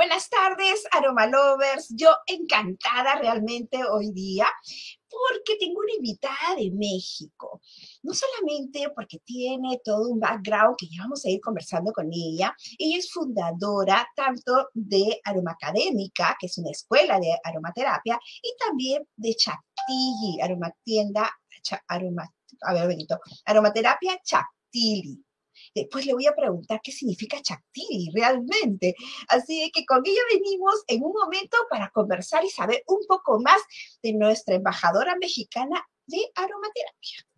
Buenas tardes, Aroma Lovers. Yo encantada realmente hoy día porque tengo una invitada de México. No solamente porque tiene todo un background que ya vamos a ir conversando con ella, ella es fundadora tanto de Aromacadémica, que es una escuela de aromaterapia, y también de Chactilli, aromatienda, aroma, a ver, aromaterapia Chactilli. Después le voy a preguntar qué significa Chactili realmente. Así que con ella venimos en un momento para conversar y saber un poco más de nuestra embajadora mexicana de aromaterapia.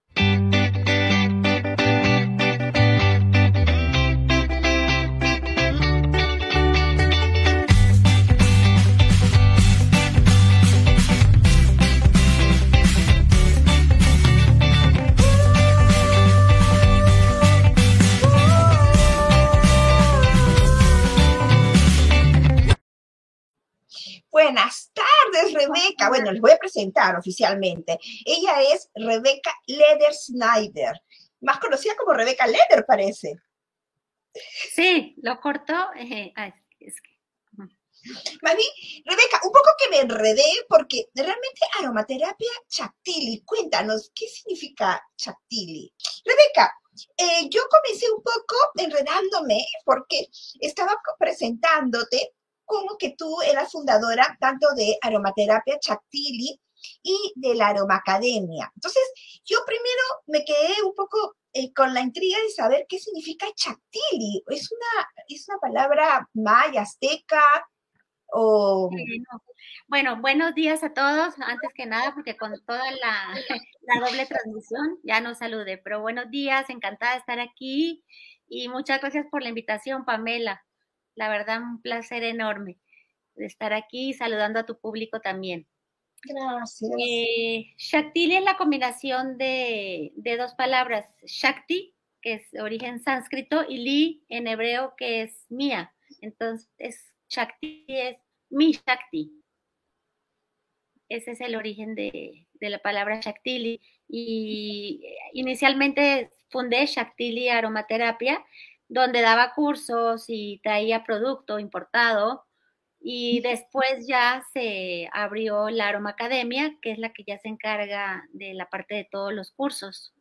Buenas tardes, Rebeca. Bueno, les voy a presentar oficialmente. Ella es Rebeca Leder Snyder, más conocida como Rebeca Leder, parece. Sí, lo cortó. Eh, Rebeca, un poco que me enredé porque realmente aromaterapia chactili. Cuéntanos, ¿qué significa chactili? Rebeca, eh, yo comencé un poco enredándome porque estaba presentándote como que tú eras fundadora tanto de Aromaterapia Chactili y de la Aromacademia. Entonces, yo primero me quedé un poco eh, con la intriga de saber qué significa Chactili. ¿Es una, es una palabra maya, azteca? O... Bueno, buenos días a todos, antes que nada, porque con toda la, la doble transmisión ya nos salude, pero buenos días, encantada de estar aquí y muchas gracias por la invitación, Pamela. La verdad, un placer enorme de estar aquí saludando a tu público también. Gracias. Eh, Shaktili es la combinación de, dos palabras, Shakti, que es origen sánscrito, y Li en hebreo, que es mía. Entonces, Shakti es mi Shakti. Ese es el origen de, de la palabra Shaktili. Y inicialmente fundé Shaktili Aromaterapia, donde daba cursos y traía producto importado. Y después ya se abrió la Aroma Academia, que es la que ya se encarga de la parte de todos los cursos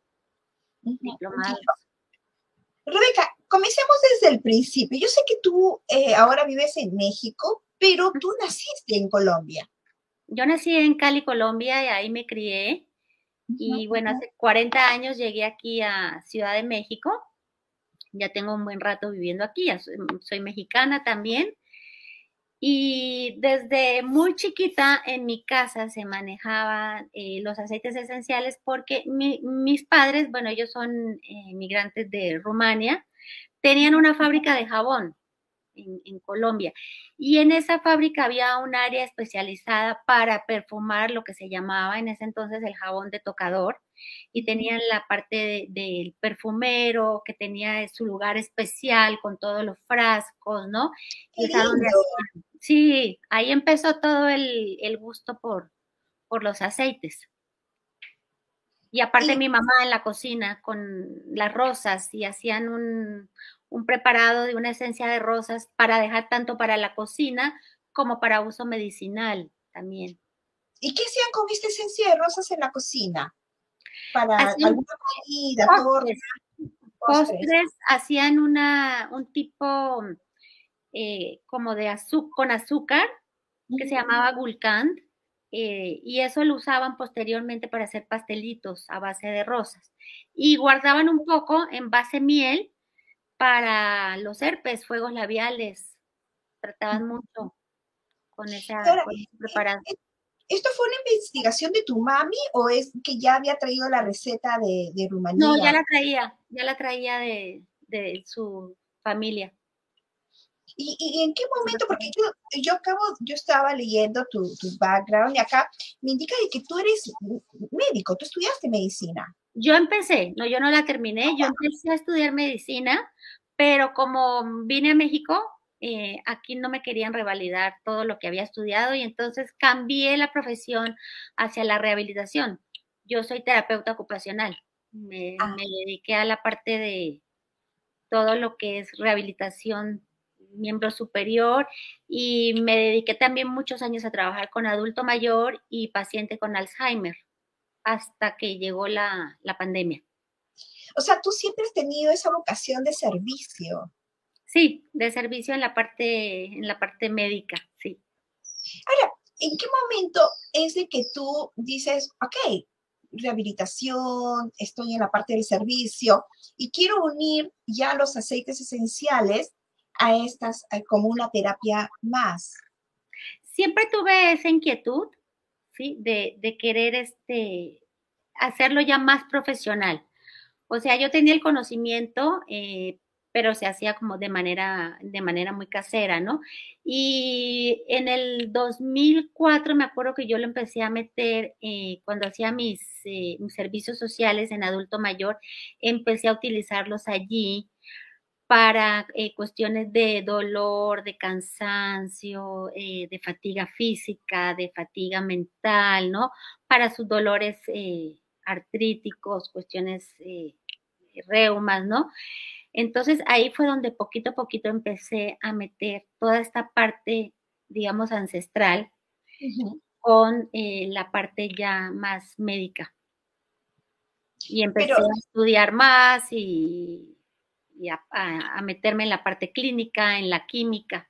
diplomados. Rebeca, comencemos desde el principio. Yo sé que tú eh, ahora vives en México, pero tú naciste en Colombia. Yo nací en Cali, Colombia, y ahí me crié. Y bueno, hace 40 años llegué aquí a Ciudad de México ya tengo un buen rato viviendo aquí, soy, mexicana también. Y desde muy chiquita en mi casa se manejaban eh, los aceites esenciales porque mis padres, bueno, ellos son eh, migrantes de Rumania, tenían una fábrica de jabón en, Colombia. Y en esa fábrica había un área especializada para perfumar lo que se llamaba en ese entonces el jabón de tocador. Y tenían la parte del perfumero que tenía su lugar especial con todos los frascos, ¿no? sí, ahí empezó todo el, gusto por, por los aceites. Y aparte mi mamá en la cocina con las rosas y hacían un, un preparado de una esencia de rosas para dejar tanto para la cocina como para uso medicinal también. ¿Y qué hacían con esta esencia de rosas en la cocina? Para alguna comida, postres, postres. hacían una, un tipo eh, como de azúcar, con azúcar que se llamaba gulkand eh, y eso lo usaban posteriormente para hacer pastelitos a base de rosas y guardaban un poco en base miel para los herpes, fuegos labiales. Trataban mucho con esa, preparación. Eh, ¿Esto fue una investigación de tu mami o es que ya había traído la receta de, de Rumanía? No, ya la traía, ya la traía de, su familia. ¿Y, en qué momento? Porque yo, yo acabo, yo estaba leyendo tu, tu, background y acá me indica de que tú eres médico, tú estudiaste medicina. Yo empecé, no, yo no la terminé, yo empecé a estudiar medicina, pero como vine a México, eh, aquí no me querían revalidar todo lo que había estudiado y entonces cambié la profesión hacia la rehabilitación. Yo soy terapeuta ocupacional, me, ah. me dediqué a la parte de todo lo que es rehabilitación miembro superior y me dediqué también muchos años a trabajar con adulto mayor y paciente con Alzheimer hasta que llegó la, la pandemia. O sea, tú siempre has tenido esa vocación de servicio. Sí, de servicio en la parte, en la parte médica, sí. Ahora, ¿en qué momento es de que tú dices, ok, rehabilitación, estoy en la parte del servicio y quiero unir ya los aceites esenciales a estas como una terapia más. Siempre tuve esa inquietud, ¿sí? De, de querer este, hacerlo ya más profesional. O sea, yo tenía el conocimiento, eh, pero se hacía como de manera, de manera muy casera, ¿no? Y en el 2004 me acuerdo que yo lo empecé a meter eh, cuando hacía eh, mis, servicios sociales en adulto mayor, empecé a utilizarlos allí para eh, cuestiones de dolor, de cansancio, de fatiga física, de fatiga mental, ¿no? Para sus dolores artríticos, cuestiones reumas, ¿no? Entonces ahí fue donde poquito a poquito empecé a meter toda esta parte, digamos, ancestral con eh, la parte ya más médica. Y empecé a estudiar más y, a, meterme en la parte clínica, en la química.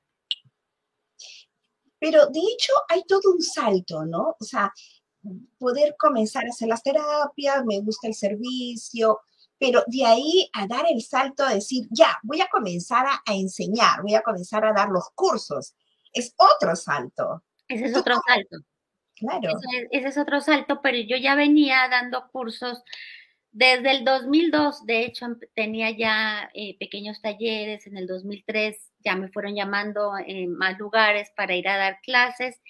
Pero de hecho hay todo un salto, ¿no? O sea, poder comenzar a hacer las terapias, me gusta el servicio, pero de ahí a dar el salto a decir, ya, voy a comenzar a, enseñar, voy a comenzar a dar los cursos, es otro salto. Ese es otro salto. Claro. Ese es, otro salto, pero yo ya venía dando cursos desde el 2002, de hecho tenía ya eh, pequeños talleres, en el 2003 ya me fueron llamando en más lugares para ir a dar clases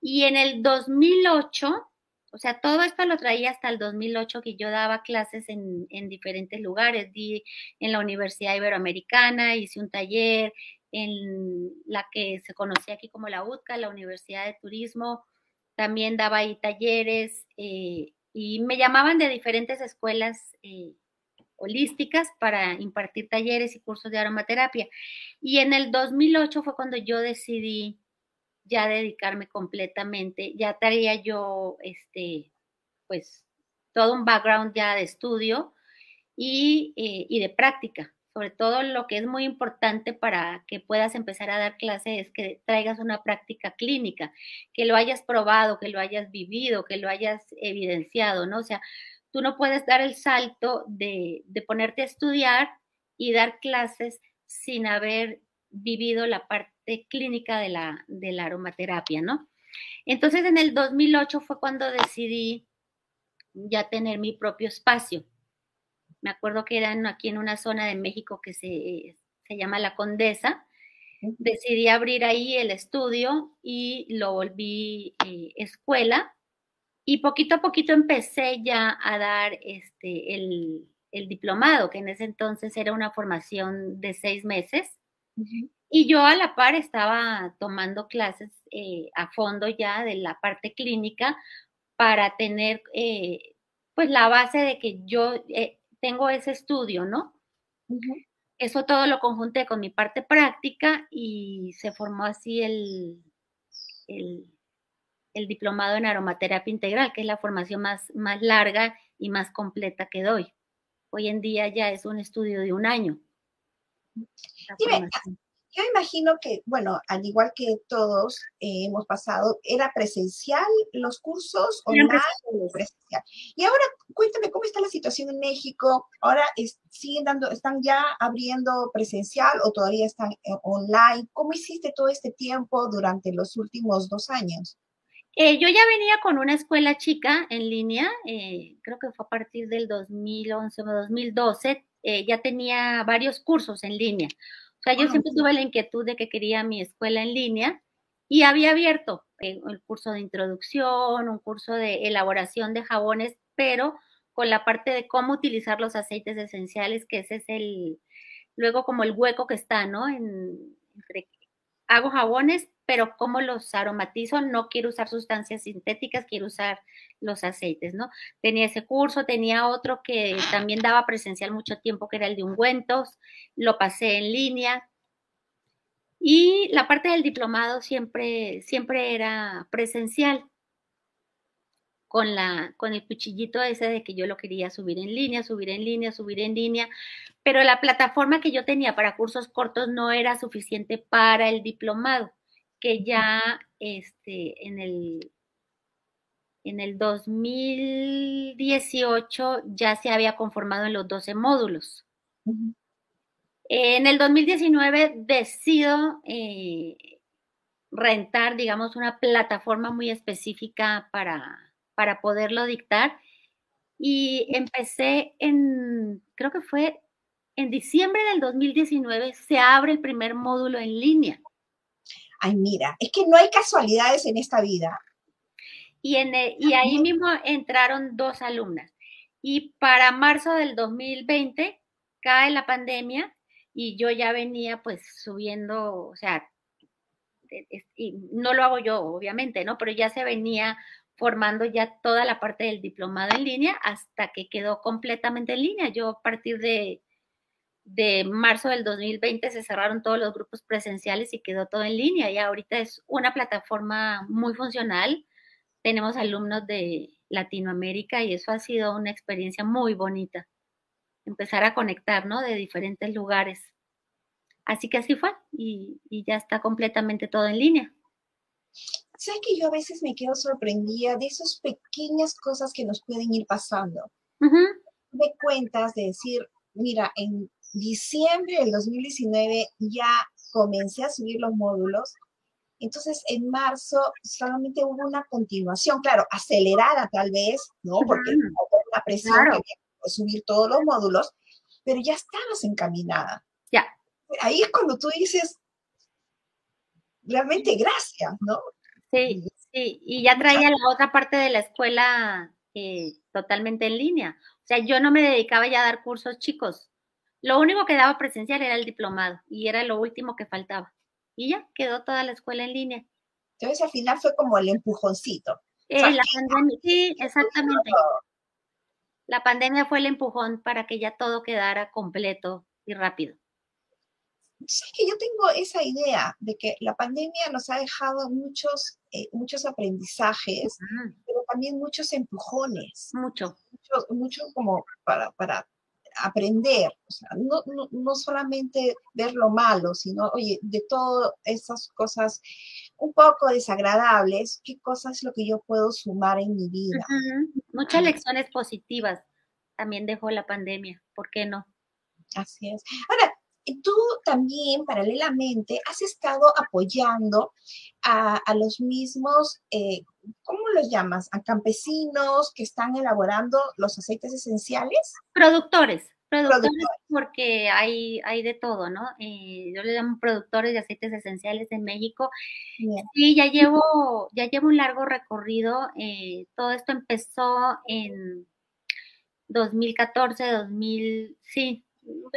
y en el 2008 o sea, todo esto lo traía hasta el 2008 que yo daba clases en, diferentes lugares. Di en la Universidad Iberoamericana, hice un taller en la que se conocía aquí como la UTCA, la Universidad de Turismo. También daba ahí talleres eh, y me llamaban de diferentes escuelas eh, holísticas para impartir talleres y cursos de aromaterapia. Y en el 2008 fue cuando yo decidí ya dedicarme completamente, ya traía yo, este, pues, todo un background ya de estudio y, eh, y de práctica. Sobre todo lo que es muy importante para que puedas empezar a dar clase es que traigas una práctica clínica, que lo hayas probado, que lo hayas vivido, que lo hayas evidenciado, ¿no? O sea, tú no puedes dar el salto de, de ponerte a estudiar y dar clases sin haber vivido la parte clínica de la, de la aromaterapia, ¿no? Entonces en el 2008 fue cuando decidí ya tener mi propio espacio. Me acuerdo que eran aquí en una zona de México que se, se llama La Condesa. Decidí abrir ahí el estudio y lo volví eh, escuela. Y poquito a poquito empecé ya a dar este, el, el diplomado, que en ese entonces era una formación de seis meses y yo a la par estaba tomando clases eh, a fondo ya de la parte clínica para tener eh, pues la base de que yo eh, tengo ese estudio, ¿no? Eso todo lo conjunté con mi parte práctica y se formó así el, el, el, diplomado en aromaterapia integral, que es la formación más, más larga y más completa que doy. Hoy en día ya es un estudio de un año. Dime, yo imagino que, bueno, al igual que todos eh, hemos pasado, ¿era presencial los cursos o no presencial? Y ahora cuéntame cómo está la situación en México. Ahora siguen dando, están ya abriendo presencial o todavía están eh, online. ¿Cómo hiciste todo este tiempo durante los últimos dos años? Eh, yo ya venía con una escuela chica en línea, creo que fue a partir del 2011 o 2012, ya tenía varios cursos en línea. O sea, yo siempre tuve la inquietud de que quería mi escuela en línea y había abierto eh, el curso de introducción, un curso de elaboración de jabones, pero con la parte de cómo utilizar los aceites esenciales, que ese es el, luego como el hueco que está, ¿no? En, entre, hago jabones, pero cómo los aromatizo, no quiero usar sustancias sintéticas, quiero usar los aceites, ¿no? Tenía ese curso, tenía otro que también daba presencial mucho tiempo, que era el de ungüentos, lo pasé en línea. Y la parte del diplomado siempre, siempre era presencial, con, la, con el cuchillito ese de que yo lo quería subir en línea, subir en línea, subir en línea, pero la plataforma que yo tenía para cursos cortos no era suficiente para el diplomado, que ya este, en el en el 2018 ya se había conformado en los 12 módulos. En el 2019 decido eh, rentar, digamos, una plataforma muy específica para, para poderlo dictar y empecé en, creo que fue en diciembre del 2019, se abre el primer módulo en línea. Ay, mira, es que no hay casualidades en esta vida. Y, en, y ahí mismo entraron dos alumnas. Y para marzo del 2020 cae la pandemia y yo ya venía pues subiendo, o sea, y no lo hago yo, obviamente, ¿no? Pero ya se venía formando ya toda la parte del diplomado en línea hasta que quedó completamente en línea. Yo a partir de, de marzo del 2020 se cerraron todos los grupos presenciales y quedó todo en línea. Y ahorita es una plataforma muy funcional tenemos alumnos de Latinoamérica y eso ha sido una experiencia muy bonita. Empezar a conectar, ¿no? De diferentes lugares. Así que así fue y, ya está completamente todo en línea. ¿Sabes que yo a veces me quedo sorprendida de esas pequeñas cosas que nos pueden ir pasando? Me cuentas de decir, mira, en diciembre del 2019 ya comencé a subir los módulos entonces, en marzo solamente hubo una continuación, claro, acelerada tal vez, ¿no? Porque hubo una presión que subir todos los módulos, pero ya estabas encaminada. Ya. Ahí es cuando tú dices, realmente gracias, ¿no? Sí, sí, y ya traía la otra parte de la escuela eh, totalmente en línea. O sea, yo no me dedicaba ya a dar cursos chicos. Lo único que daba presencial era el diplomado y era lo último que faltaba y ya quedó toda la escuela en línea. Entonces al final fue como el empujoncito. Eh, la pandemia, sí, exactamente. La pandemia fue el empujón para que ya todo quedara completo y rápido. Sí, que yo tengo esa idea de que la pandemia nos ha dejado muchos, eh, muchos aprendizajes, pero también muchos empujones. Mucho. Mucho, mucho como para, para aprender, o sea, no, no, solamente ver lo malo, sino, oye, de todas esas cosas un poco desagradables, ¿qué cosa es lo que yo puedo sumar en mi vida? Muchas lecciones positivas también dejó la pandemia, ¿por qué no? Así es. Ahora, tú también paralelamente has estado apoyando a, los mismos, eh, ¿cómo los llamas? A campesinos que están elaborando los aceites esenciales. Productores. Productores, porque hay, hay de todo, ¿no? Eh, yo le llamo productores de aceites esenciales en México. Sí, ya llevo, ya llevo un largo recorrido. Eh, todo esto empezó en 2014, 2000, sí,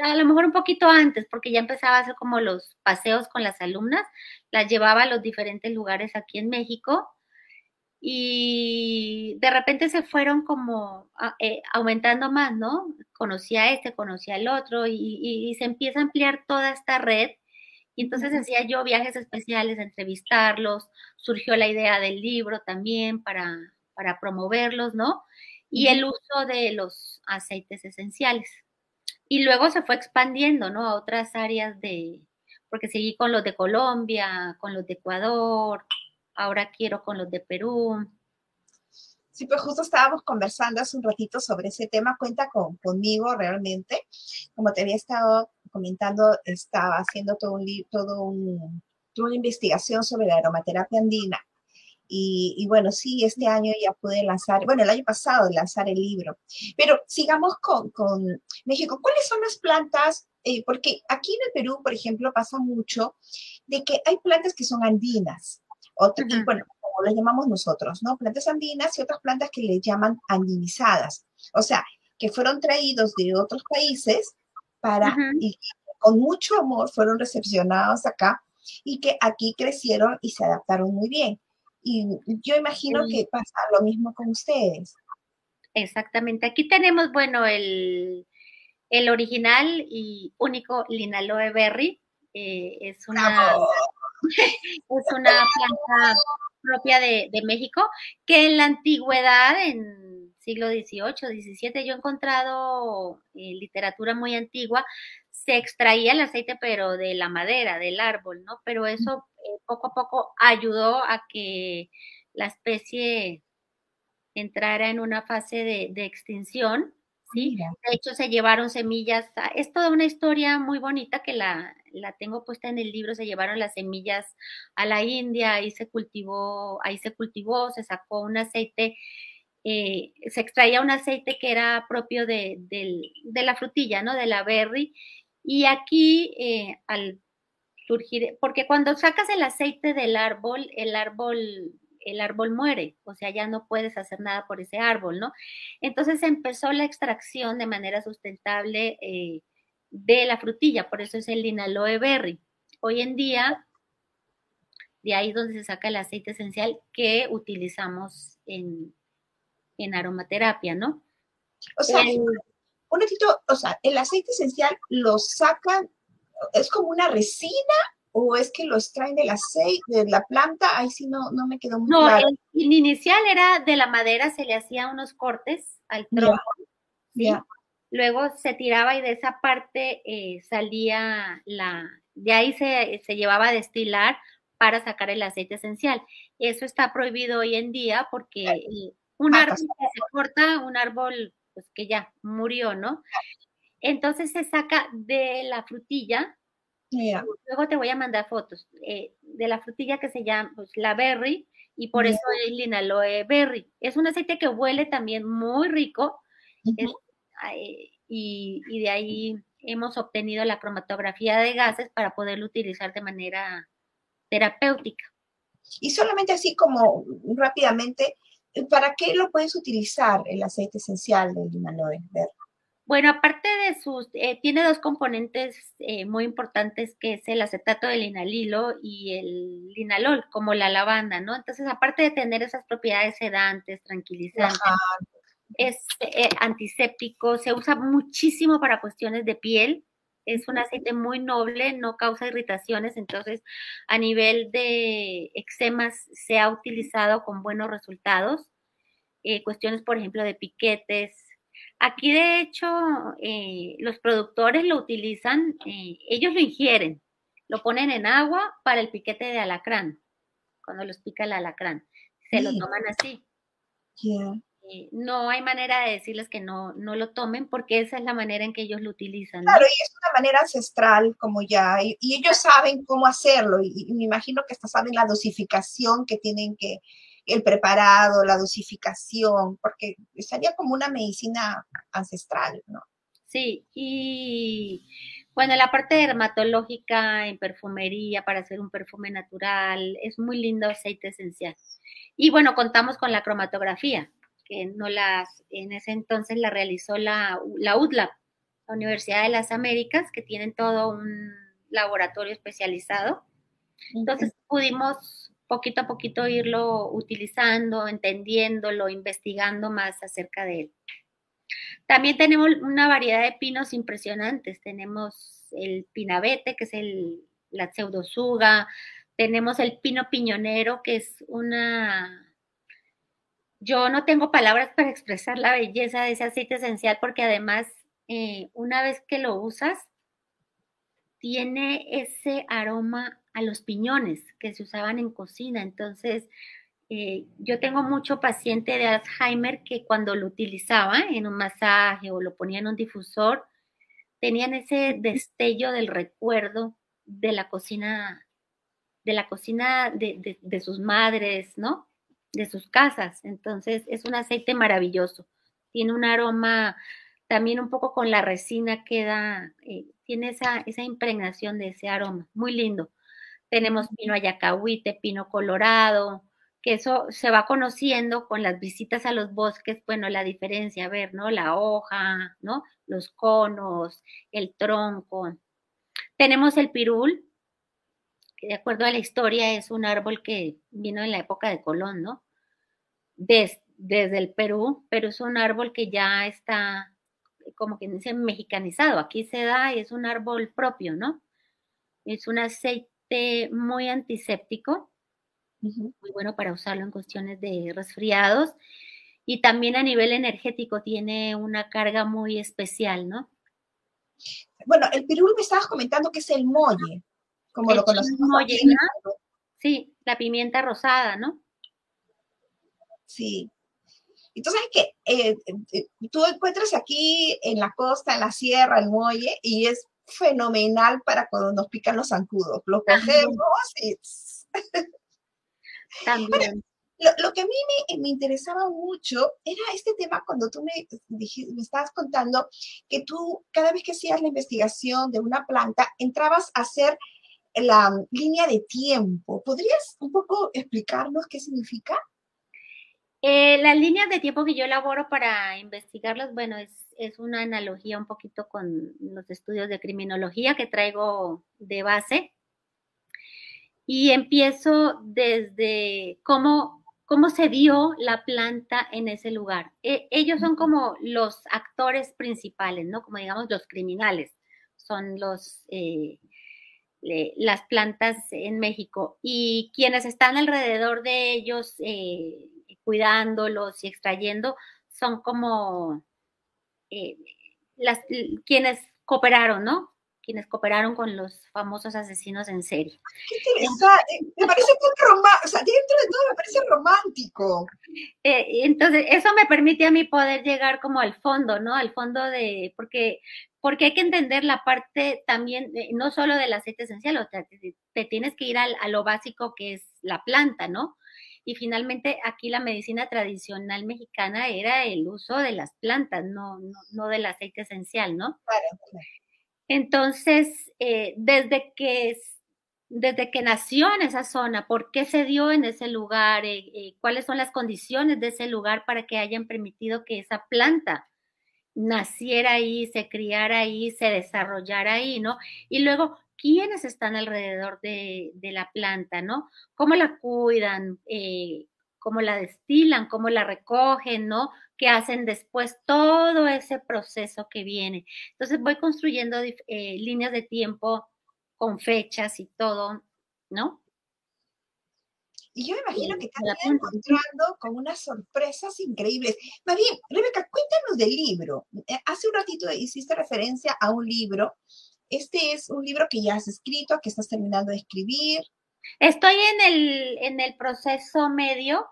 a lo mejor un poquito antes, porque ya empezaba a hacer como los paseos con las alumnas, las llevaba a los diferentes lugares aquí en México y de repente se fueron como eh, aumentando más, ¿no? Conocí a este, conocí al otro y, se empieza a ampliar toda esta red. Y entonces hacía yo viajes especiales entrevistarlos, surgió la idea del libro también para, para promoverlos, ¿no? Y el uso de los aceites esenciales. Y luego se fue expandiendo, ¿no? A otras áreas de, porque seguí con los de Colombia, con los de Ecuador, ahora quiero con los de Perú. Sí, pues justo estábamos conversando hace un ratito sobre ese tema, cuenta con, conmigo realmente. Como te había estado comentando, estaba haciendo todo un, todo un, toda una investigación sobre la aromaterapia andina y, bueno, sí, este año ya pude lanzar, bueno, el año pasado lanzar el libro. Pero sigamos con, con México. ¿Cuáles son las plantas? Eh, porque aquí en el Perú, por ejemplo, pasa mucho de que hay plantas que son andinas, otras, bueno, como las llamamos nosotros, ¿no? Plantas andinas y otras plantas que le llaman andinizadas. O sea, que fueron traídos de otros países para, y con mucho amor fueron recepcionados acá y que aquí crecieron y se adaptaron muy bien. Y yo imagino que pasa lo mismo con ustedes. Exactamente. Aquí tenemos, bueno, el, el original y único Linaloe Berry. eh, es una es una planta propia de, México que en la antigüedad, en siglo XVIII, XVII, yo he encontrado eh, literatura muy antigua, se extraía el aceite, pero de la madera, del árbol, ¿no? Pero eso eh, poco a poco ayudó a que la especie entrara en una fase de, extinción, ¿sí? De hecho, se llevaron semillas, es toda una historia muy bonita que la, la tengo puesta en el libro, se llevaron las semillas a la India, ahí se cultivó, ahí se cultivó, se sacó un aceite, eh, se extraía un aceite que era propio de, la frutilla, ¿no? De la berry. Y aquí, eh, al surgir, porque cuando sacas el aceite del árbol, el árbol el árbol muere, o sea, ya no puedes hacer nada por ese árbol, ¿no? Entonces empezó la extracción de manera sustentable eh, de la frutilla, por eso es el linaloe berry. Hoy en día, de ahí es donde se saca el aceite esencial que utilizamos en, aromaterapia, ¿no? O sea, un poquito, o sea, el aceite esencial lo sacan, es como una resina o es que lo extraen del aceite, de la planta, ahí sí no, no me quedó muy claro. No, el, inicial era de la madera, se le hacía unos cortes al tronco, Luego se tiraba y de esa parte eh, salía la, de ahí se, se, llevaba a destilar para sacar el aceite esencial. Eso está prohibido hoy en día porque eh, un ah, árbol pues, que se corta, un árbol pues que ya murió, ¿no? Entonces se saca de la frutilla, luego te voy a mandar fotos, eh, de la frutilla que se llama pues, la berry, y por eso es linaloe berry. Es un aceite que huele también muy rico, y, de ahí hemos obtenido la cromatografía de gases para poderlo utilizar de manera terapéutica. Y solamente así como rápidamente, ¿para qué lo puedes utilizar el aceite esencial del linaloe verde? Bueno, aparte de sus, eh, tiene dos componentes eh, muy importantes que es el acetato de linalilo y el linalol, como la lavanda, ¿no? Entonces, aparte de tener esas propiedades sedantes, tranquilizantes, es eh, antiséptico, se usa muchísimo para cuestiones de piel, es un aceite muy noble, no causa irritaciones, entonces a nivel de eczemas se ha utilizado con buenos resultados. Eh, cuestiones, por ejemplo, de piquetes. Aquí, de hecho, eh, los productores lo utilizan, ellos lo ingieren, lo ponen en agua para el piquete de alacrán, cuando los pica el alacrán. Se lo toman así. Eh, no hay manera de decirles que no, no lo tomen porque esa es la manera en que ellos lo utilizan. Claro, y es una manera ancestral como ya, y, ellos saben cómo hacerlo y, me imagino que hasta saben la dosificación que tienen que, el preparado, la dosificación, porque sería como una medicina ancestral, ¿no? Sí, y bueno, la parte dermatológica en perfumería para hacer un perfume natural es muy lindo aceite esencial. Y bueno, contamos con la cromatografía que no las, en ese entonces la realizó la, la UDLAP, la Universidad de las Américas, que tienen todo un laboratorio especializado. Entonces pudimos poquito a poquito irlo utilizando, entendiéndolo, investigando más acerca de él. También tenemos una variedad de pinos impresionantes. Tenemos el pinabete, que es el, la pseudosuga. Tenemos el pino piñonero, que es una yo no tengo palabras para expresar la belleza de ese aceite esencial porque además eh, una vez que lo usas, tiene ese aroma a los piñones que se usaban en cocina. Entonces, eh, yo tengo mucho paciente de Alzheimer que cuando lo utilizaba en un masaje o lo ponía en un difusor, tenían ese destello del recuerdo de la cocina, de la cocina de sus madres, ¿no? de sus casas. Entonces es un aceite maravilloso. Tiene un aroma también un poco con la resina queda, eh, tiene esa, esa impregnación de ese aroma, muy lindo. Tenemos pino ayacahuite, pino colorado, que eso se va conociendo con las visitas a los bosques, bueno, la diferencia, a ver, ¿no? La hoja, ¿no? Los conos, el tronco. Tenemos el pirul, que de acuerdo a la historia es un árbol que vino en la época de Colón, ¿no? desde el Perú, pero es un árbol que ya está, como que dice, mexicanizado. Aquí se da es un árbol propio, ¿no? Es un muy antiséptico, muy bueno para usarlo en cuestiones de resfriados y también a nivel energético tiene una carga muy especial, ¿no? Bueno, el pirul me estabas comentando que es el molle, como lo conocemos. Molle, Sí, la pimienta rosada, ¿no? Sí. Entonces, que eh, eh, tú encuentras aquí en la costa, en la sierra, el muelle, y es fenomenal para cuando nos pican los zancudos. Lo cogemos y... También. lo, que a mí me, interesaba mucho era este tema cuando tú me, me estabas contando que tú, cada vez que hacías la investigación de una planta, entrabas a hacer la línea de tiempo. ¿Podrías un poco explicarnos qué significa? Eh, las líneas de tiempo que yo elaboro para investigarlas, bueno, es, es, una analogía un poquito con los estudios de criminología que traigo de base. Y empiezo desde cómo, cómo se dio la planta en ese lugar. E, ellos son como los actores principales, ¿no? Como digamos los criminales, son los... Eh, las plantas en México y quienes están alrededor de ellos eh, cuidándolos y extrayendo, son como eh, las, quienes cooperaron, ¿no? Quienes cooperaron con los famosos asesinos en serie. Qué me parece muy romántico, o sea, dentro de todo me parece romántico. Eh, entonces, eso me permite a mí poder llegar como al fondo, ¿no? Al fondo de, porque, porque hay que entender la parte también, no solo del aceite esencial, o sea, te, tienes que ir a lo básico que es la planta, ¿no? Y finalmente aquí la medicina tradicional mexicana era el uso de las plantas, no, no, del aceite esencial, ¿no? Entonces, eh, desde que desde que nació en esa zona, por qué se dio en ese lugar, eh, eh, cuáles son las condiciones de ese lugar para que hayan permitido que esa planta naciera ahí, se criara ahí, se desarrollara ahí, ¿no? Y luego, quiénes están alrededor de, la planta, ¿no? ¿Cómo la cuidan? Eh, ¿Cómo la destilan? ¿Cómo la recogen? ¿No? ¿Qué hacen después? Todo ese proceso que viene. Entonces voy construyendo eh, líneas de tiempo con fechas y todo, ¿no? Y yo me imagino que están encontrando con unas sorpresas increíbles. Más bien, Rebeca, cuéntanos del libro. Eh, hace un ratito hiciste referencia a un libro este es un libro que ya has escrito, que estás terminando de escribir. Estoy en el, en el proceso medio,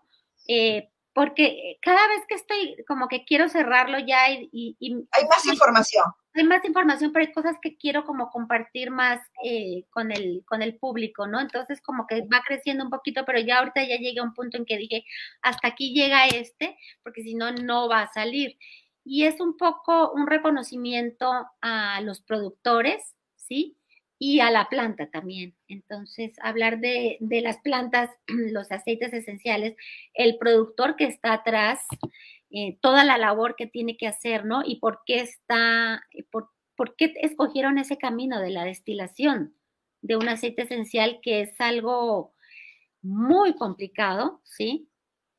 eh, porque cada vez que estoy, como que quiero cerrarlo ya y... hay más información. Hay más información, pero hay cosas que quiero como compartir más eh, con, el, con el público, ¿no? Entonces como que va creciendo un poquito, pero ya ahorita ya llegué a un punto en que dije, hasta aquí llega este, porque si no, no va a salir y es un poco un reconocimiento a los productores, ¿sí? Y a la planta también. Entonces, hablar de, las plantas, los aceites esenciales, el productor que está atrás, eh, toda la labor que tiene que hacer, ¿no? Y por qué está, por, por qué escogieron ese camino de la destilación de un aceite esencial que es algo muy complicado, ¿sí?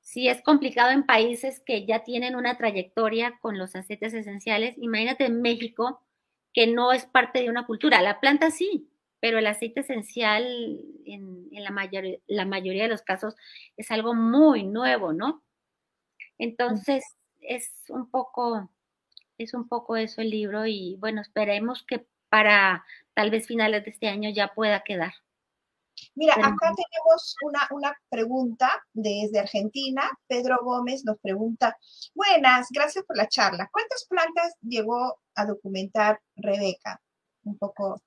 Si es complicado en países que ya tienen una trayectoria con los aceites esenciales, imagínate en México, que no es parte de una cultura. La planta sí, pero el aceite esencial en, la, la mayoría de los casos es algo muy nuevo, ¿no? Entonces, es un poco, es un poco eso el libro y bueno, esperemos que para tal vez finales de este año ya pueda quedar. Mira, acá tenemos una, pregunta desde Argentina. Pedro Gómez nos pregunta, buenas, gracias por la charla. ¿Cuántas plantas llegó a documentar Rebeca? Un poco.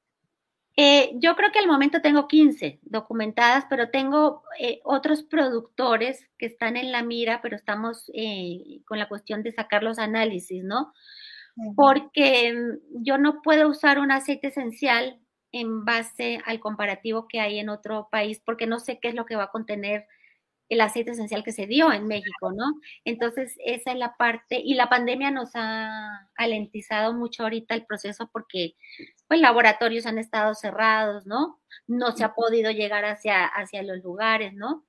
Eh, yo creo que al momento tengo 15 documentadas, pero tengo eh, otros productores que están en la mira, pero estamos eh, con la cuestión de sacar los análisis, ¿no? Porque mm, yo no puedo usar un aceite esencial en base al comparativo que hay en otro país, porque no sé qué es lo que va a contener el aceite esencial que se dio en México, ¿no? Entonces, esa es la parte, y la pandemia nos ha alentizado mucho ahorita el proceso porque, pues, laboratorios han estado cerrados, ¿no? No se ha podido llegar hacia, hacia los lugares, ¿no?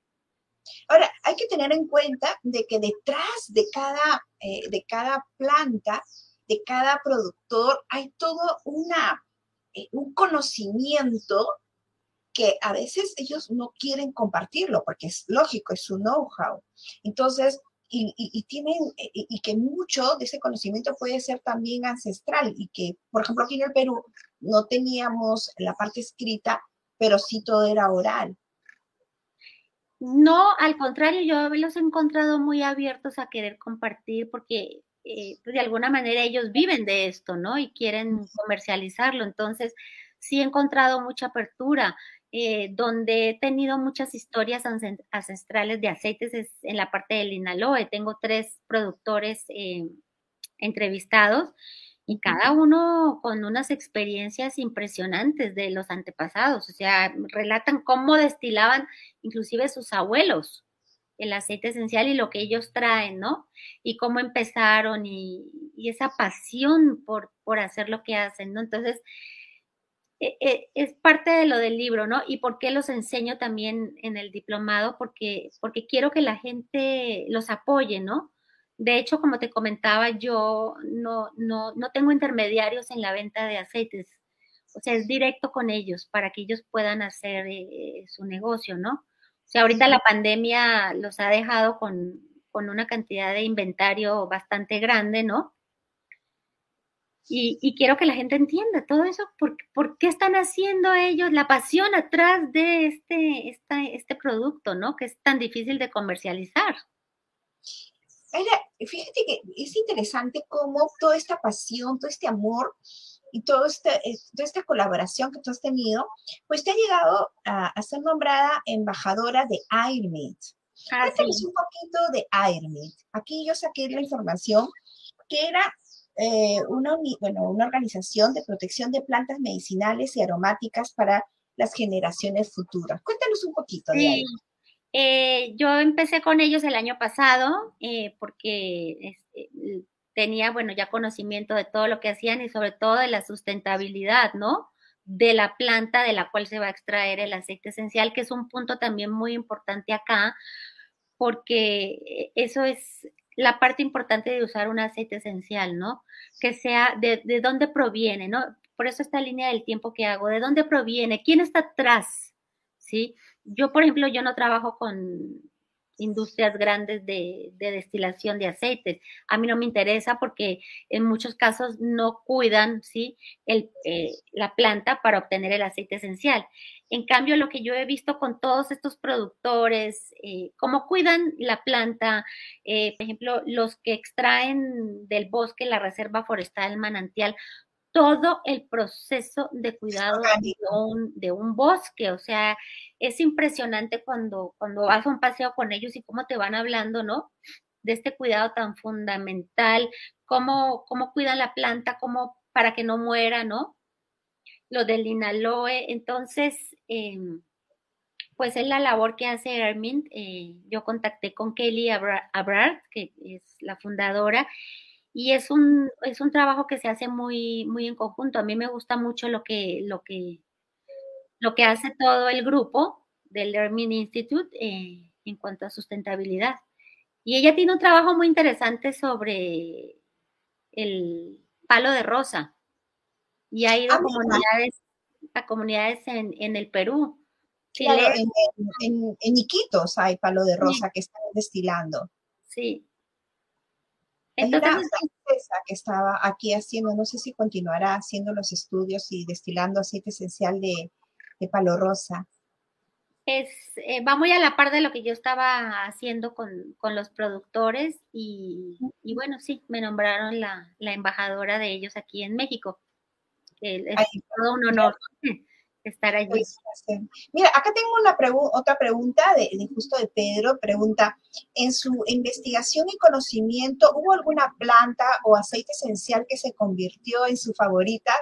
Ahora, hay que tener en cuenta de que detrás de cada, eh, de cada planta, de cada productor, hay todo una un conocimiento que a veces ellos no quieren compartirlo porque es lógico, es su know-how. Entonces, y, tienen, y, que mucho de ese conocimiento puede ser también ancestral y que, por ejemplo, aquí en el Perú no teníamos la parte escrita, pero sí todo era oral. No, al contrario, yo los he encontrado muy abiertos a querer compartir porque eh, pues, de alguna manera ellos viven de esto, ¿no? Y quieren comercializarlo. Entonces, sí he encontrado mucha apertura. Eh, donde he tenido muchas historias ancestrales de aceites en la parte del Inaloe. Tengo tres productores eh, entrevistados y cada uno con unas experiencias impresionantes de los antepasados, o sea, relatan cómo destilaban inclusive sus abuelos el aceite esencial y lo que ellos traen, ¿no? Y cómo empezaron y, esa pasión por, por hacer lo que hacen, ¿no? Entonces, e, e, es parte de lo del libro, ¿no? Y por qué los enseño también en el diplomado, porque, porque quiero que la gente los apoye, ¿no? De hecho, como te comentaba, yo no, no, no tengo intermediarios en la venta de aceites. O sea, es directo con ellos para que ellos puedan hacer eh, su negocio, ¿no? Sea, ahorita la pandemia los ha dejado con, con una cantidad de inventario bastante grande, ¿no? Y, quiero que la gente entienda todo eso, por, por, qué están haciendo ellos, la pasión atrás de este, este producto, ¿no? Que es tan difícil de comercializar. fíjate que es interesante cómo toda esta pasión, todo este amor y todo este, toda esta colaboración que tú has tenido, pues te ha llegado a, ser nombrada embajadora de AirMed. Ah, Cuéntanos un poquito de AirMed. Aquí yo saqué la información que era eh, una, bueno, una organización de protección de plantas medicinales y aromáticas para las generaciones futuras. Cuéntanos un poquito de ahí. Eh, yo empecé con ellos el año pasado eh, porque este, tenía, bueno, ya conocimiento de todo lo que hacían y sobre todo de la sustentabilidad, ¿no? De la planta de la cual se va a extraer el aceite esencial, que es un punto también muy importante acá, porque eso es la parte importante de usar un aceite esencial, ¿no? Que sea de, de dónde proviene, ¿no? Por eso esta línea del tiempo que hago, ¿de dónde proviene? ¿Quién está atrás? ¿Sí? Yo, por ejemplo, yo no trabajo con industrias grandes de, destilación de aceites. A mí no me interesa porque en muchos casos no cuidan ¿sí? El, eh, la planta para obtener el aceite esencial. En cambio, lo que yo he visto con todos estos productores, eh, cómo cuidan la planta, eh, por ejemplo, los que extraen del bosque la reserva forestal manantial, todo el proceso de cuidado de un, bosque. O sea, es impresionante cuando, cuando vas a un paseo con ellos y cómo te van hablando, ¿no? De este cuidado tan fundamental, cómo, cómo cuidan la planta, cómo para que no muera, ¿no? Lo del linaloe. Entonces, em, pues es la labor que hace Hermin. Eh, yo contacté con Kelly Abrard, que es la fundadora, y es un, es un trabajo que se hace muy, muy en conjunto. A mí me gusta mucho lo que, lo que, lo que hace todo el grupo del Learning Institute eh, en cuanto a sustentabilidad. Y ella tiene un trabajo muy interesante sobre el palo de rosa. Y ha ido a ah, comunidades, a comunidades en, en el Perú. en, en, en, Iquitos hay palo de rosa que están destilando. Sí, entonces, empresa que estaba aquí haciendo, no sé si continuará haciendo los estudios y destilando aceite esencial de, palo rosa. Es, eh, va muy a la par de lo que yo estaba haciendo con, los productores y, bueno, sí, me nombraron la, embajadora de ellos aquí en México. Es, todo un honor estar allí. Pues, mira, acá tengo una otra pregunta de, justo de Pedro. Pregunta, en su investigación y conocimiento, ¿hubo alguna planta o aceite esencial que se convirtió en su favorita?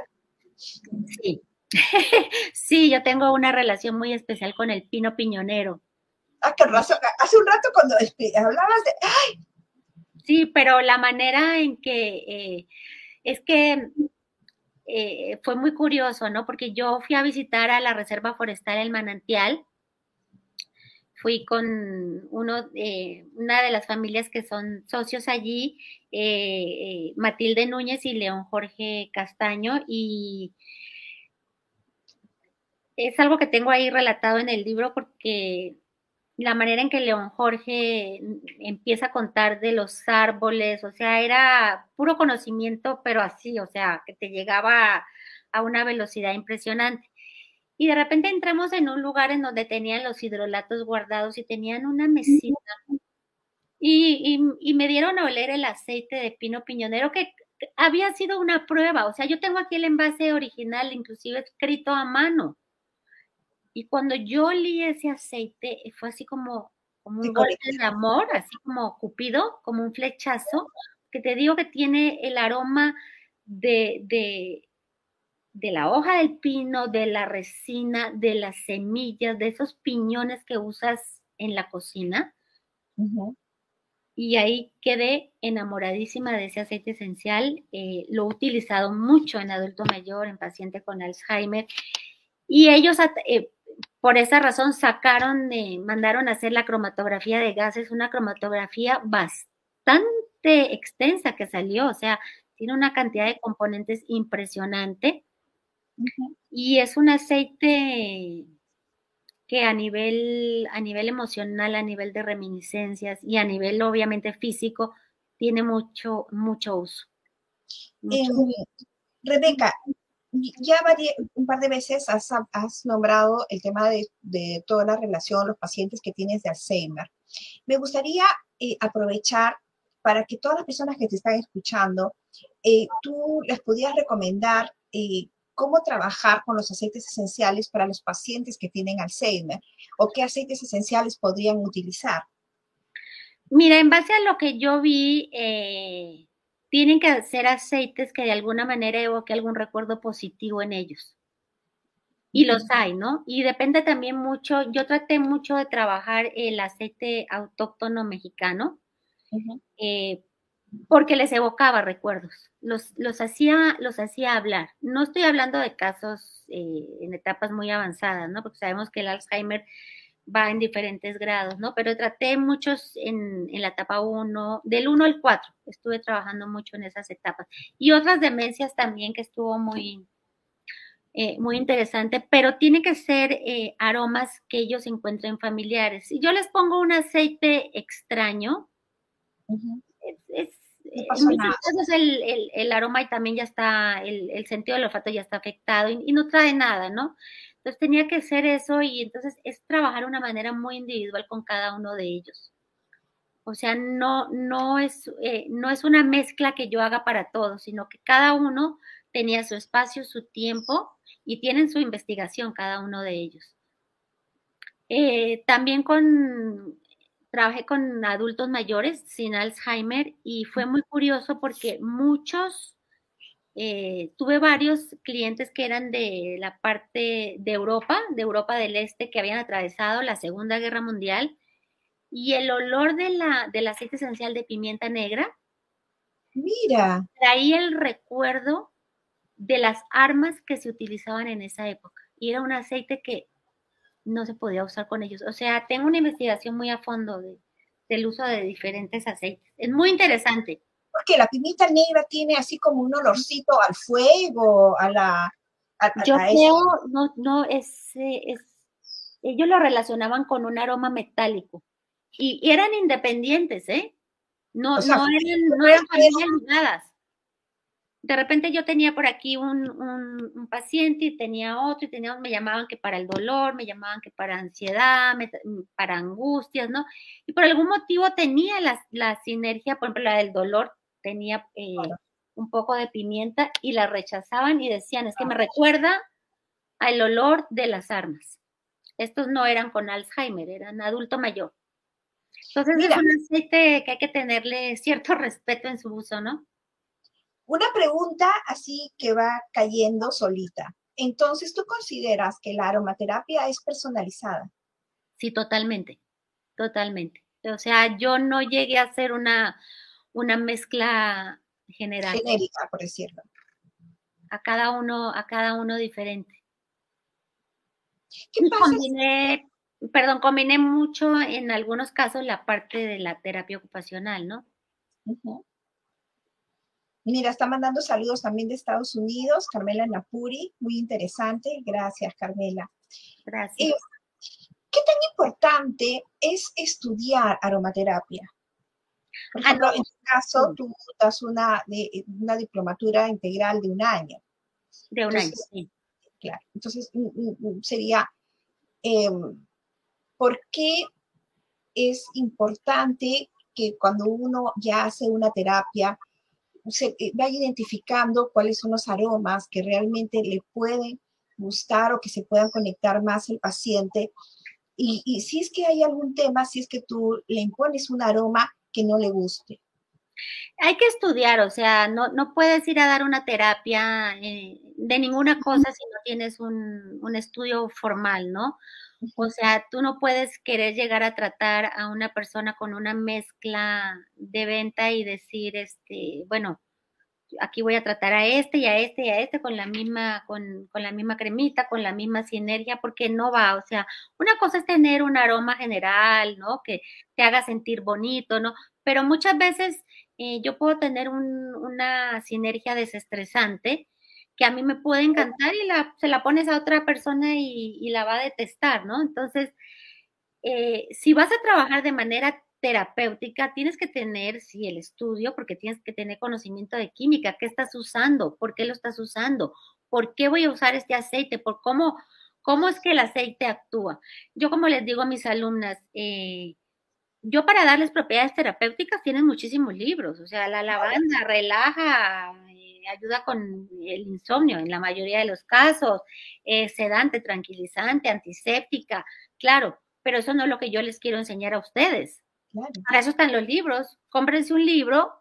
Sí. sí, yo tengo una relación muy especial con el pino piñonero. Ah, qué razón. Hace un rato cuando hablabas de... ¡Ay! Sí, pero la manera en que... Eh, es que eh, fue muy curioso, ¿no? Porque yo fui a visitar a la Reserva Forestal El Manantial, fui con uno, eh, una de las familias que son socios allí, eh, Matilde Núñez y León Jorge Castaño, y es algo que tengo ahí relatado en el libro porque la manera en que León Jorge empieza a contar de los árboles, o sea, era puro conocimiento, pero así, o sea, que te llegaba a una velocidad impresionante. Y de repente entramos en un lugar en donde tenían los hidrolatos guardados y tenían una mesita. Y, y, me dieron a oler el aceite de pino piñonero que había sido una prueba. O sea, yo tengo aquí el envase original, inclusive escrito a mano. Y cuando yo olí ese aceite, eh, fue así como, como un golpe de amor, así como cupido, como un flechazo, que te digo que tiene el aroma de, de, de la hoja del pino, de la resina, de las semillas, de esos piñones que usas en la cocina. Y ahí quedé enamoradísima de ese aceite esencial. Eh, lo he utilizado mucho en adulto mayor, en paciente con Alzheimer. Y ellos, eh, por esa razón, sacaron, mandaron a hacer la cromatografía de gases, una cromatografía bastante extensa que salió, o sea, tiene una cantidad de componentes impresionante. Y es un aceite que a nivel, a nivel emocional, a nivel de reminiscencias y a nivel obviamente físico, tiene mucho, mucho uso. Em, Rebeca, ya un par de veces has, nombrado el tema de, toda la relación, los pacientes que tienes de Alzheimer. Me gustaría eh, aprovechar para que todas las personas que te están escuchando, eh, tú les pudieras recomendar eh, cómo trabajar con los aceites esenciales para los pacientes que tienen Alzheimer o qué aceites esenciales podrían utilizar. Mira, en base a lo que yo vi, tienen que ser aceites que de alguna manera evoque algún recuerdo positivo en ellos. Y los hay, ¿no? Y depende también mucho, yo traté mucho de trabajar el aceite autóctono mexicano, eh, porque les evocaba recuerdos, los, los, hacía, los hacía hablar. No estoy hablando de casos eh, en etapas muy avanzadas, ¿no? Porque sabemos que el Alzheimer va en diferentes grados, ¿no? Pero traté muchos en, la etapa 1, del 1 al 4, estuve trabajando mucho en esas etapas. Y otras demencias también que estuvo muy, eh, muy interesante, pero tiene que ser eh, aromas que ellos encuentren familiares. Si yo les pongo un aceite extraño, es, el, aroma y también ya está, el, sentido del olfato ya está afectado y, y no trae nada, ¿no? Entonces tenía que ser eso y entonces es trabajar de una manera muy individual con cada uno de ellos. O sea, no, no, es, eh, no es una mezcla que yo haga para todos, sino que cada uno tenía su espacio, su tiempo y tienen su investigación cada uno de ellos. Eh, también con, trabajé con adultos mayores sin Alzheimer y fue muy curioso porque muchos eh, tuve varios clientes que eran de la parte de Europa, de Europa del Este, que habían atravesado la Segunda Guerra Mundial y el olor de la, del aceite esencial de pimienta negra. Mira. Traía el recuerdo de las armas que se utilizaban en esa época. Y era un aceite que no se podía usar con ellos. O sea, tengo una investigación muy a fondo del uso de diferentes aceites. Es muy interesante porque la pimienta negra tiene así como un olorcito al fuego, a la... Yo creo, no, no, es, es, ellos lo relacionaban con un aroma metálico y, eran independientes, ¿eh? No, no eran, no eran familias ligadas. De repente yo tenía por aquí un, un, paciente y tenía otro y tenía, me llamaban que para el dolor, me llamaban que para ansiedad, para angustias, ¿no? Y por algún motivo tenía la, la sinergia, por ejemplo, la del dolor tenía eh, un poco de pimienta y la rechazaban y decían, es que me recuerda al olor de las armas. Estos no eran con Alzheimer, eran adulto mayor. Entonces es un aceite que hay que tenerle cierto respeto en su uso, ¿no? Una pregunta así que va cayendo solita. Entonces, ¿tú consideras que la aromaterapia es personalizada? Sí, totalmente, totalmente. O sea, yo no llegué a hacer una, una mezcla general. Genérica, por decirlo. A cada uno, a cada uno diferente. ¿Qué pasa? perdón, combiné mucho en algunos casos la parte de la terapia ocupacional, ¿no? Mira, está mandando saludos también de Estados Unidos, Carmela Napuri, muy interesante, gracias Carmela. Gracias. ¿Qué tan importante es estudiar aromaterapia? Por ah, ejemplo, en tu caso, tú das una, una diplomatura integral de un año. De un año, sí. Claro. Entonces, mm, mm, mm, sería, em, ¿por qué es importante que cuando uno ya hace una terapia, se eh, vaya identificando cuáles son los aromas que realmente le pueden gustar o que se puedan conectar más al paciente y, si es que hay algún tema, si es que tú le impones un aroma que no le guste. Hay que estudiar, o sea, no, no puedes ir a dar una terapia eh, de ninguna cosa si no tienes un, un estudio formal, ¿no? O sea, tú no puedes querer llegar a tratar a una persona con una mezcla de venta y decir, este, bueno, aquí voy a tratar a este y a este y a este con la misma, con, con, la misma cremita, con la misma sinergia, porque no va, o sea, una cosa es tener un aroma general, ¿no? Que te haga sentir bonito, ¿no? Pero muchas veces eh, yo puedo tener un, una sinergia desestresante que a mí me puede encantar y la, se la pones a otra persona y, y la va a detestar, ¿no? Entonces, eh, si vas a trabajar de manera terapéutica, tienes que tener, sí, el estudio, porque tienes que tener conocimiento de química, qué estás usando, por qué lo estás usando, por qué voy a usar este aceite, por cómo, cómo es que el aceite actúa. Yo como les digo a mis alumnas, eh, yo para darles propiedades terapéuticas tienen muchísimos libros, o sea, la lavanda relaja, eh, ayuda con el insomnio en la mayoría de los casos, sedante, tranquilizante, antiséptica, claro, pero eso no es lo que yo les quiero enseñar a ustedes. Para eso están los libros. Cómprense un libro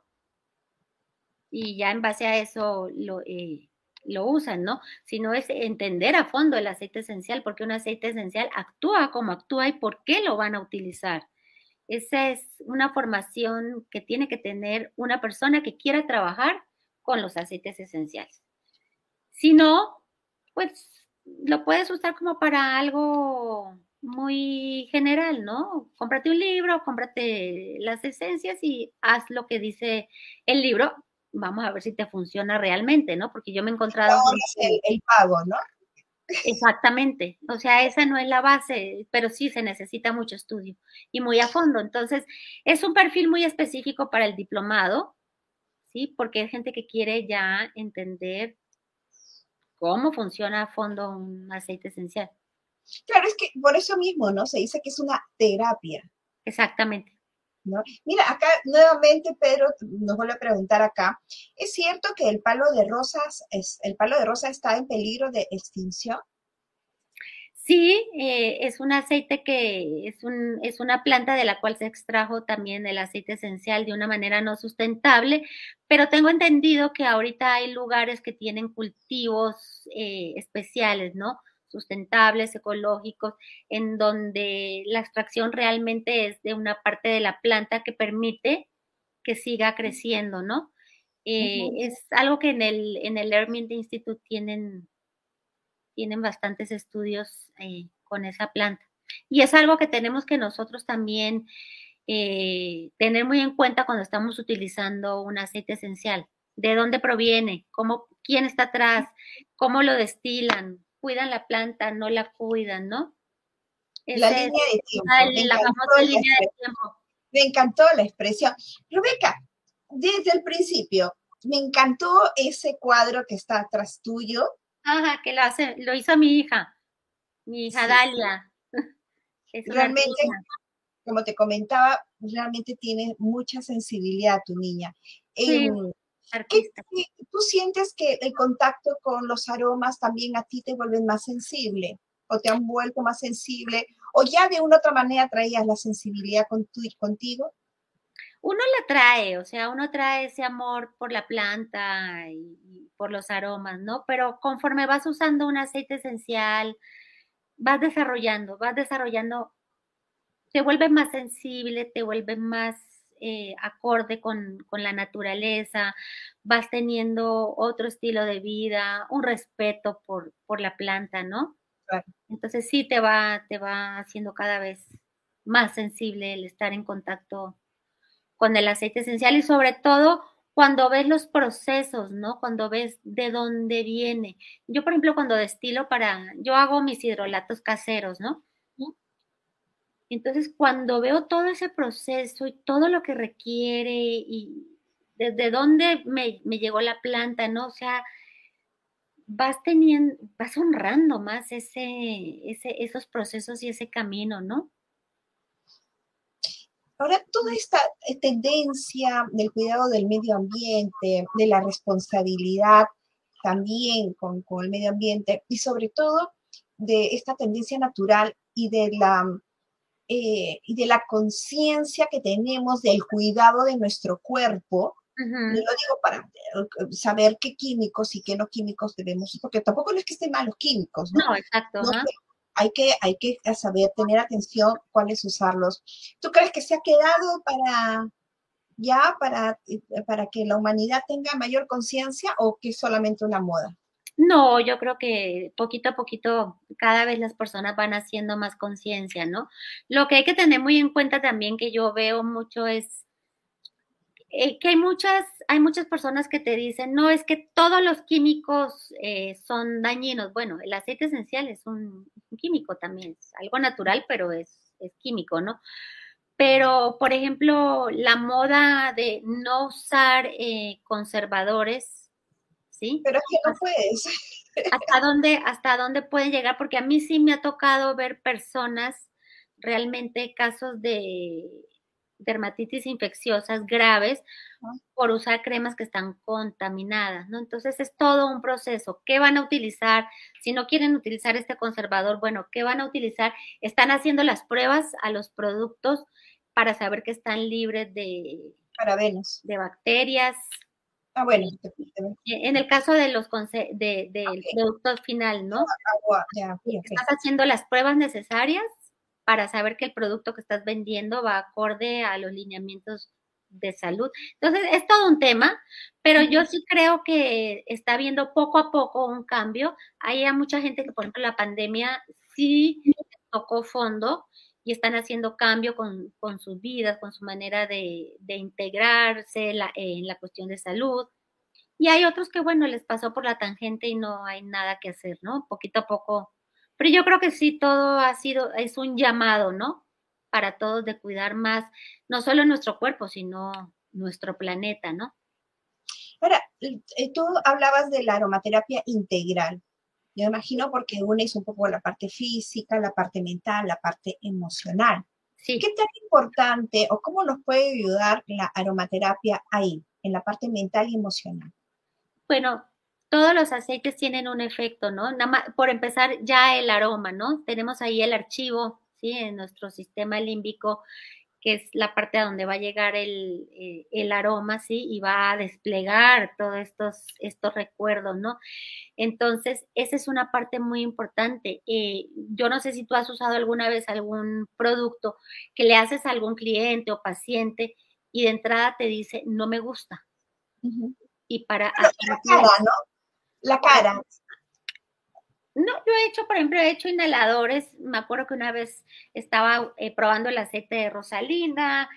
y ya en base a eso lo, eh, lo usan, ¿no? Sino es entender a fondo el aceite esencial, porque un aceite esencial actúa como actúa y por qué lo van a utilizar. Esa es una formación que tiene que tener una persona que quiera trabajar con los aceites esenciales. Si no, pues lo puedes usar como para algo muy general, ¿no? Cómprate un libro, cómprate las esencias y haz lo que dice el libro. Vamos a ver si te funciona realmente, ¿no? Porque yo me he encontrado... El, el pago, ¿no? Exactamente, o sea, esa no es la base, pero sí se necesita mucho estudio y muy a fondo. Entonces, es un perfil muy específico para el diplomado, ¿sí? Porque hay gente que quiere ya entender cómo funciona a fondo un aceite esencial. Claro, es que por eso mismo, ¿no? Se dice que es una terapia. Exactamente. Mira, acá nuevamente Pedro nos vuelve a preguntar acá, ¿es cierto que el palo de rosas, el palo de rosa está en peligro de extinción? Sí, eh, es un aceite que es, un, una planta de la cual se extrajo también el aceite esencial de una manera no sustentable, pero tengo entendido que ahorita hay lugares que tienen cultivos eh, especiales, ¿no? Sustentables, ecológicos, en donde la extracción realmente es de una parte de la planta que permite que siga creciendo, ¿no? Eh, es algo que en el, en el Institute tienen, tienen bastantes estudios eh, con esa planta. Y es algo que tenemos que nosotros también eh, tener muy en cuenta cuando estamos utilizando un aceite esencial. ¿De dónde proviene? ¿Cómo, ¿Quién está atrás? ¿Cómo lo destilan? Cuidan la planta, no la cuidan, ¿no? la línea de tiempo. la famosa línea de tiempo. Me encantó la expresión. Rebeca, desde el principio, me encantó ese cuadro que está atrás tuyo. Ajá, que lo, hace, lo hizo mi hija, mi hija Dalia. realmente, como te comentaba, realmente tiene mucha sensibilidad tu niña. ¿Tú sientes que el contacto con los aromas también a ti te vuelven más sensible o te han vuelto más sensible o ya de una otra manera traías la sensibilidad con tu, contigo? Uno la trae, o sea, uno trae ese amor por la planta y, por los aromas, ¿no? Pero conforme vas usando un aceite esencial, vas desarrollando, vas desarrollando, te vuelve más sensible, te vuelve más eh, acorde con, la naturaleza, vas teniendo otro estilo de vida, un respeto por, por la planta, ¿no? Entonces sí te va, te va haciendo cada vez más sensible el estar en contacto con el aceite esencial y sobre todo cuando ves los procesos, ¿no? Cuando ves de dónde viene. Yo, por ejemplo, cuando destilo para, yo hago mis hidrolatos caseros, ¿no? Entonces, cuando veo todo ese proceso y todo lo que requiere y desde dónde me, llegó la planta, ¿no? O sea, vas teniendo, vas honrando más ese, ese, esos procesos y ese camino, ¿no? Ahora, toda esta tendencia del cuidado del medio ambiente, de la responsabilidad también con, el medio ambiente y sobre todo de esta tendencia natural y de la, eh, y de la conciencia que tenemos del cuidado de nuestro cuerpo, lo digo para eh, saber qué químicos y qué no químicos debemos, porque tampoco es que estén malos químicos, ¿no? No, exacto. ¿no? hay que, hay que saber, tener atención cuáles usarlos. ¿Tú crees que se ha quedado para ya para, eh, para que la humanidad tenga mayor conciencia o que es solamente una moda? No, yo creo que poquito a poquito cada vez las personas van haciendo más conciencia, ¿no? Lo que hay que tener muy en cuenta también que yo veo mucho es eh, que hay muchas, hay muchas personas que te dicen, no, es que todos los químicos eh, son dañinos. Bueno, el aceite esencial es un, químico también, es algo natural, pero es, es químico, ¿no? Pero, por ejemplo, la moda de no usar eh, conservadores, ¿sí? Pero es que no puedes. ¿Hasta dónde, ¿Hasta dónde pueden llegar? Porque a mí sí me ha tocado ver personas, realmente casos de dermatitis infecciosas graves por usar cremas que están contaminadas, ¿no? Entonces es todo un proceso. ¿Qué van a utilizar? Si no quieren utilizar este conservador, bueno, ¿qué van a utilizar? Están haciendo las pruebas a los productos para saber que están libres de parabenos, de bacterias. Ah, bueno. En el caso de los de, del producto final, ¿no? Estás haciendo las pruebas necesarias para saber que el producto que estás vendiendo va acorde a los lineamientos de salud. Entonces, es todo un tema, pero yo sí creo que está habiendo poco a poco un cambio. Hay mucha gente que, por ejemplo, la pandemia sí tocó fondo y están haciendo cambio con, sus vidas, con su manera de, integrarse en la cuestión de salud. Y hay otros que, bueno, les pasó por la tangente y no hay nada que hacer, ¿no? Poquito a poco pero yo creo que sí, todo ha sido, es un llamado, ¿no? Para todos de cuidar más, no solo nuestro cuerpo, sino nuestro planeta, ¿no? Ahora, eh, tú hablabas de la aromaterapia integral. Yo imagino porque une es un poco la parte física, la parte mental, la parte emocional. Sí. ¿Qué tan importante o cómo nos puede ayudar la aromaterapia ahí, en la parte mental y emocional? Bueno, todos los aceites tienen un efecto, ¿no? Nada más, por empezar, ya el aroma, ¿no? Tenemos ahí el archivo, ¿sí? En nuestro sistema límbico, que es la parte a donde va a llegar el, eh, el aroma, ¿sí? Y va a desplegar todos estos, estos recuerdos, ¿no? Entonces, esa es una parte muy importante. Eh, yo no sé si tú has usado alguna vez algún producto que le haces a algún cliente o paciente y de entrada te dice, no me gusta. Y para... ¿no? la cara. No, yo he hecho, por ejemplo, he hecho inhaladores. Me acuerdo que una vez estaba eh, probando el aceite de Rosalinda.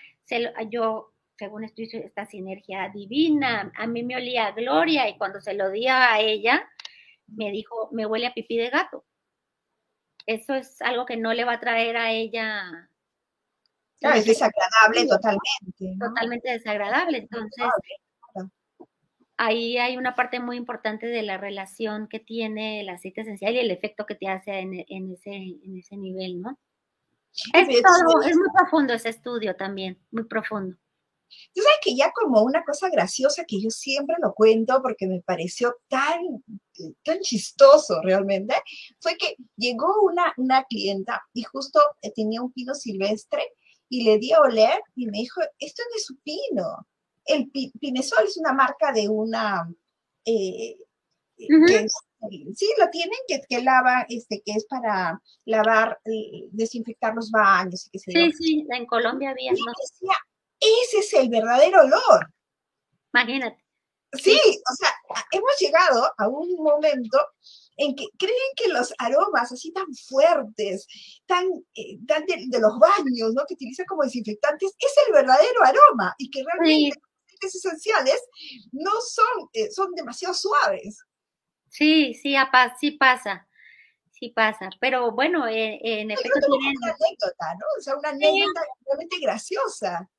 yo, según esto, hice esta sinergia divina. A mí me olía a Gloria y cuando se lo di a ella, me dijo, me huele a pipí de gato. Eso es algo que no le va a traer a ella. Claro, es desagradable totalmente. Totalmente desagradable. Entonces, ahí hay una parte muy importante de la relación que tiene el aceite esencial y el efecto que te hace en, ese, en ese nivel, ¿no? Es, todo, es muy profundo ese estudio también, muy profundo. Tú sabes que ya como una cosa graciosa que yo siempre lo cuento porque me pareció tan, tan chistoso realmente, fue que llegó una, una clienta y justo eh, tenía un pino silvestre y le di a oler y me dijo, esto es de su pino el Pinesol es una marca de una... Eh, sí, lo tienen, que, que lava, este, que es para lavar, eh, desinfectar los baños. sí, sí, en Colombia había. ese es el verdadero olor. Imagínate. Sí, o sea, hemos llegado a un momento en que creen que los aromas así tan fuertes, tan, eh, de, los baños, ¿no? Que utilizan como desinfectantes, es el verdadero aroma y que realmente aceites esenciales no son, eh, son demasiado suaves. Sí, sí, sí pasa sí pasa. Pero bueno, eh, en efecto tienen... Una anécdota, ¿no? O sea, una anécdota realmente graciosa.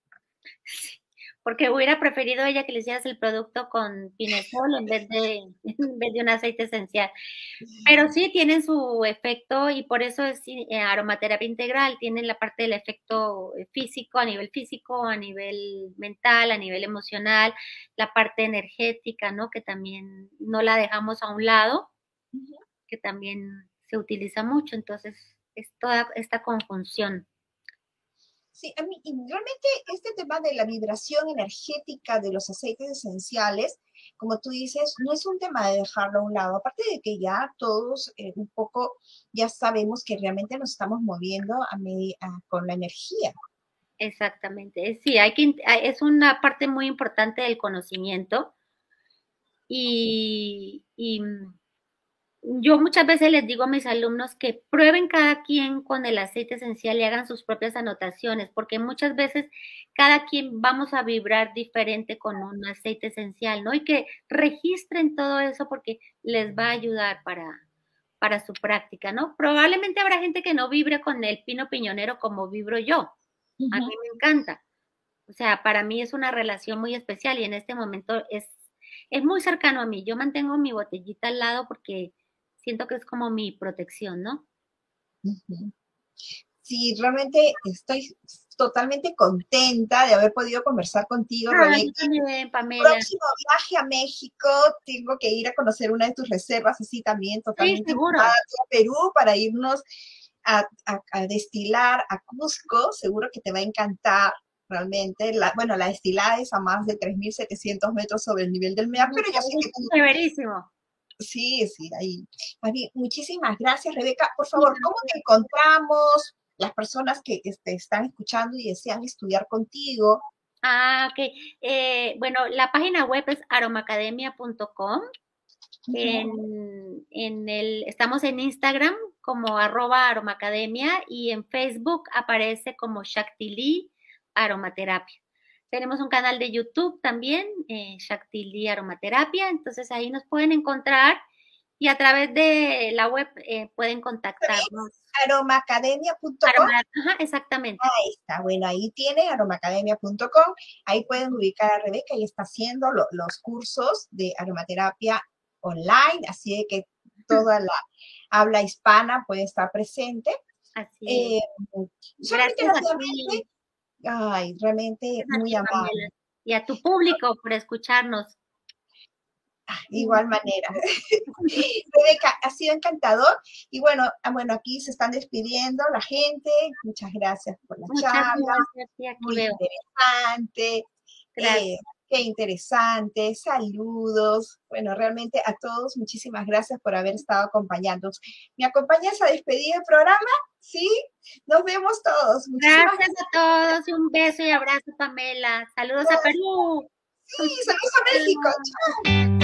Porque hubiera preferido ella que le hicieras el producto con pinesol en vez de, en vez de un aceite esencial. Pero sí tienen su efecto y por eso es eh, aromaterapia integral. Tienen la parte del efecto físico, a nivel físico, a nivel mental, a nivel emocional, la parte energética, ¿no? Que también no la dejamos a un lado, que también se utiliza mucho, entonces es toda esta conjunción. Sí, a mí, realmente este tema de la vibración energética de los aceites esenciales, como tú dices, no es un tema de dejarlo a un lado, aparte de que ya todos eh, un poco ya sabemos que realmente nos estamos moviendo a, con la energía. Exactamente, sí, hay que, es una parte muy importante del conocimiento y, y yo muchas veces les digo a mis alumnos que prueben cada quien con el aceite esencial y hagan sus propias anotaciones, porque muchas veces cada quien vamos a vibrar diferente con un aceite esencial, ¿no? Y que registren todo eso porque les va a ayudar para, para su práctica, ¿no? Probablemente habrá gente que no vibre con el pino piñonero como vibro yo. A mí me encanta. O sea, para mí es una relación muy especial y en este momento es, es muy cercano a mí. Yo mantengo mi botellita al lado porque siento que es como mi protección, ¿no? Sí, realmente estoy totalmente contenta de haber podido conversar contigo, ah, Pamela. Próximo viaje a México, tengo que ir a conocer una de tus reservas, así también, totalmente sí, seguro. a Perú para irnos a, destilar a Cusco, seguro que te va a encantar realmente. La, bueno, la destilada es a más de 3.700 metros sobre el nivel del mar, pero ya sé que tú... Sí, sí, ahí. muchísimas gracias, Rebeca. Por favor, ¿cómo te encontramos? Las personas que este, están escuchando y desean estudiar contigo. Ah, ok. Eh, bueno, la página web es aromacademia.com. En, en, el, estamos en Instagram como arroba aromacademia y en Facebook aparece como Shakti Aromaterapia. Tenemos un canal de YouTube también, eh, Aromaterapia, entonces ahí nos pueden encontrar y a través de la web eh, pueden contactarnos. Aromacademia.com. Ajá, exactamente. Ahí está, bueno, ahí tiene aromacademia.com, ahí pueden ubicar a Rebeca y está haciendo los cursos de aromaterapia online, así de que toda la habla hispana puede estar presente. Así eh, Gracias a ti. Ay, realmente muy amable. Y a tu público por escucharnos. Ah, igual manera. Rebeca, ha sido encantador. Y bueno, ah, bueno, aquí se están despidiendo la gente. Muchas gracias por la charla. muy interesante. Eh, qué interesante. Saludos. Bueno, realmente a todos, muchísimas gracias por haber estado acompañándonos. ¿Me acompañas a despedir el programa? Sí, nos vemos todos. Gracias a todos y un beso y abrazo, Pamela. Saludos a Perú. Sí, saludos a México. Chao.